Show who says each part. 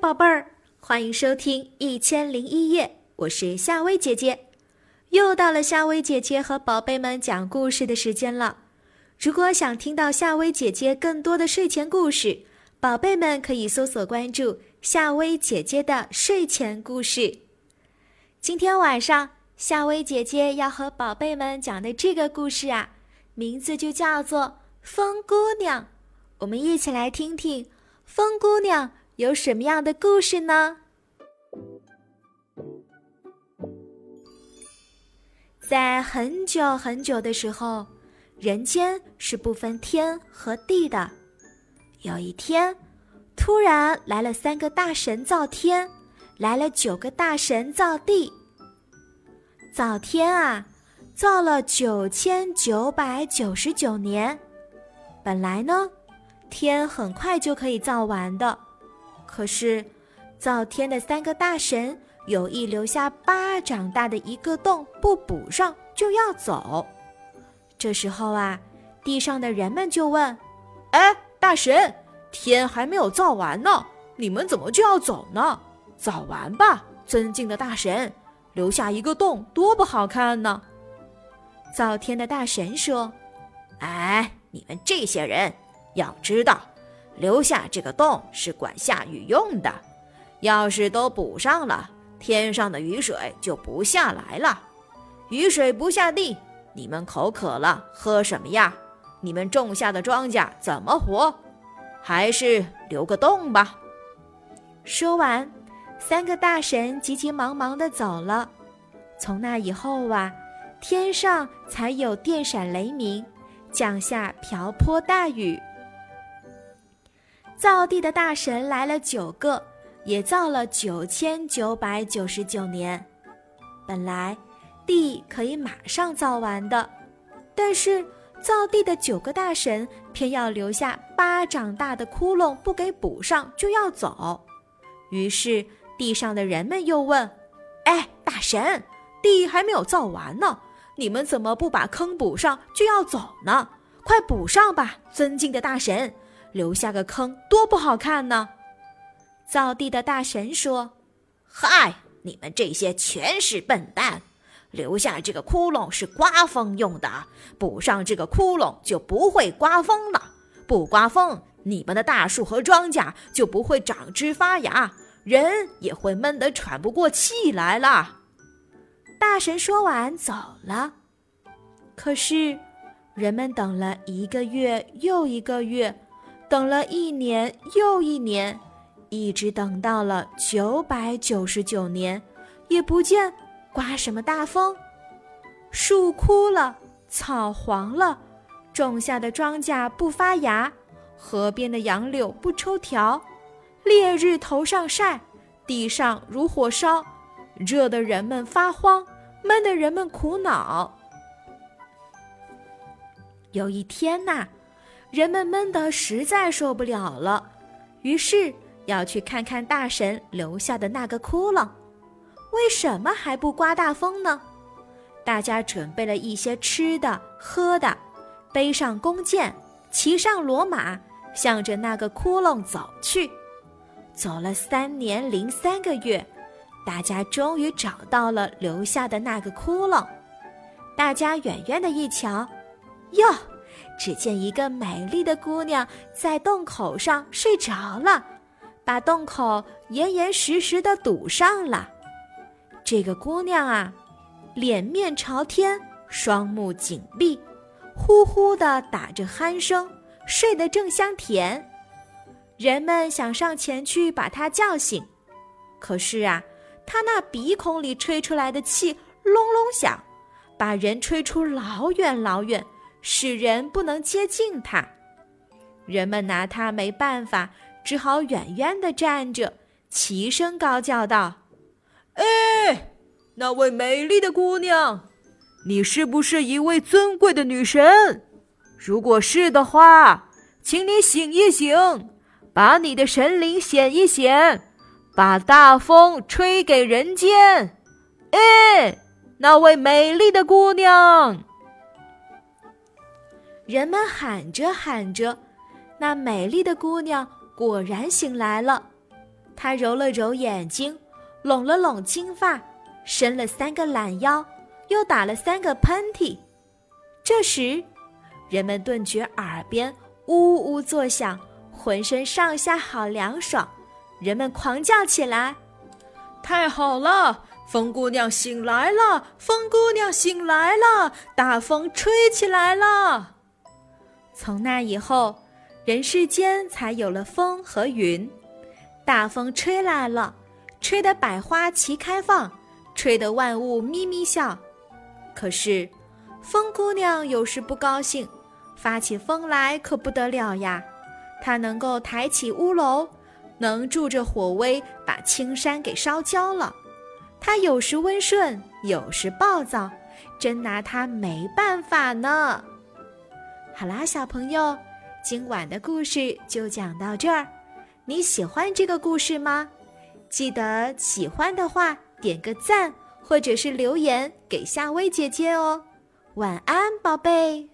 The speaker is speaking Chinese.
Speaker 1: 宝贝儿，欢迎收听《一千零一夜》，我是夏薇姐姐。又到了夏薇姐姐和宝贝们讲故事的时间了。如果想听到夏薇姐姐更多的睡前故事，宝贝们可以搜索关注夏薇姐姐的睡前故事。今天晚上，夏薇姐姐要和宝贝们讲的这个故事啊，名字就叫做《风姑娘》。我们一起来听听风姑娘。有什么样的故事呢？在很久很久的时候，人间是不分天和地的。有一天，突然来了三个大神造天，来了九个大神造地。造天啊，造了九千九百九十九年。本来呢，天很快就可以造完的。可是，造天的三个大神有意留下巴掌大的一个洞不补上就要走。这时候啊，地上的人们就问：“
Speaker 2: 哎，大神，天还没有造完呢，你们怎么就要走呢？造完吧，尊敬的大神，留下一个洞多不好看呢。”
Speaker 1: 造天的大神说：“
Speaker 3: 哎，你们这些人要知道。”留下这个洞是管下雨用的，要是都补上了，天上的雨水就不下来了。雨水不下地，你们口渴了喝什么呀？你们种下的庄稼怎么活？还是留个洞吧。
Speaker 1: 说完，三个大神急急忙忙地走了。从那以后啊，天上才有电闪雷鸣，降下瓢泼大雨。造地的大神来了九个，也造了九千九百九十九年。本来地可以马上造完的，但是造地的九个大神偏要留下巴掌大的窟窿不给补上就要走。于是地上的人们又问：“
Speaker 2: 哎，大神，地还没有造完呢，你们怎么不把坑补上就要走呢？快补上吧，尊敬的大神！”留下个坑多不好看呢！
Speaker 1: 造地的大神说：“
Speaker 3: 嗨，你们这些全是笨蛋！留下这个窟窿是刮风用的，补上这个窟窿就不会刮风了。不刮风，你们的大树和庄稼就不会长枝发芽，人也会闷得喘不过气来了。”
Speaker 1: 大神说完走了。可是，人们等了一个月又一个月。等了一年又一年，一直等到了九百九十九年，也不见刮什么大风。树枯了，草黄了，种下的庄稼不发芽，河边的杨柳不抽条，烈日头上晒，地上如火烧，热的人们发慌，闷的人们苦恼。有一天呐。人们闷得实在受不了了，于是要去看看大神留下的那个窟窿。为什么还不刮大风呢？大家准备了一些吃的、喝的，背上弓箭，骑上骡马，向着那个窟窿走去。走了三年零三个月，大家终于找到了留下的那个窟窿。大家远远的一瞧，哟！只见一个美丽的姑娘在洞口上睡着了，把洞口严严实实的堵上了。这个姑娘啊，脸面朝天，双目紧闭，呼呼的打着鼾声，睡得正香甜。人们想上前去把她叫醒，可是啊，她那鼻孔里吹出来的气隆隆响，把人吹出老远老远。使人不能接近它，人们拿它没办法，只好远远地站着，齐声高叫道：“
Speaker 2: 哎，那位美丽的姑娘，你是不是一位尊贵的女神？如果是的话，请你醒一醒，把你的神灵显一显，把大风吹给人间。哎，那位美丽的姑娘。”
Speaker 1: 人们喊着喊着，那美丽的姑娘果然醒来了。她揉了揉眼睛，拢了拢金发，伸了三个懒腰，又打了三个喷嚏。这时，人们顿觉耳边呜呜作响，浑身上下好凉爽。人们狂叫起来：“
Speaker 2: 太好了！风姑娘醒来了！风姑娘醒来了！大风吹起来了！”
Speaker 1: 从那以后，人世间才有了风和云。大风吹来了，吹得百花齐开放，吹得万物咪咪笑。可是。风姑娘有时不高兴，发起疯来可不得了呀。她能够抬起乌楼，能助着火威把青山给烧焦了。她有时温顺，有时暴躁，真拿她没办法呢。好啦，小朋友，今晚的故事就讲到这儿。你喜欢这个故事吗？记得喜欢的话点个赞，或者是留言给夏薇姐姐哦。晚安，宝贝。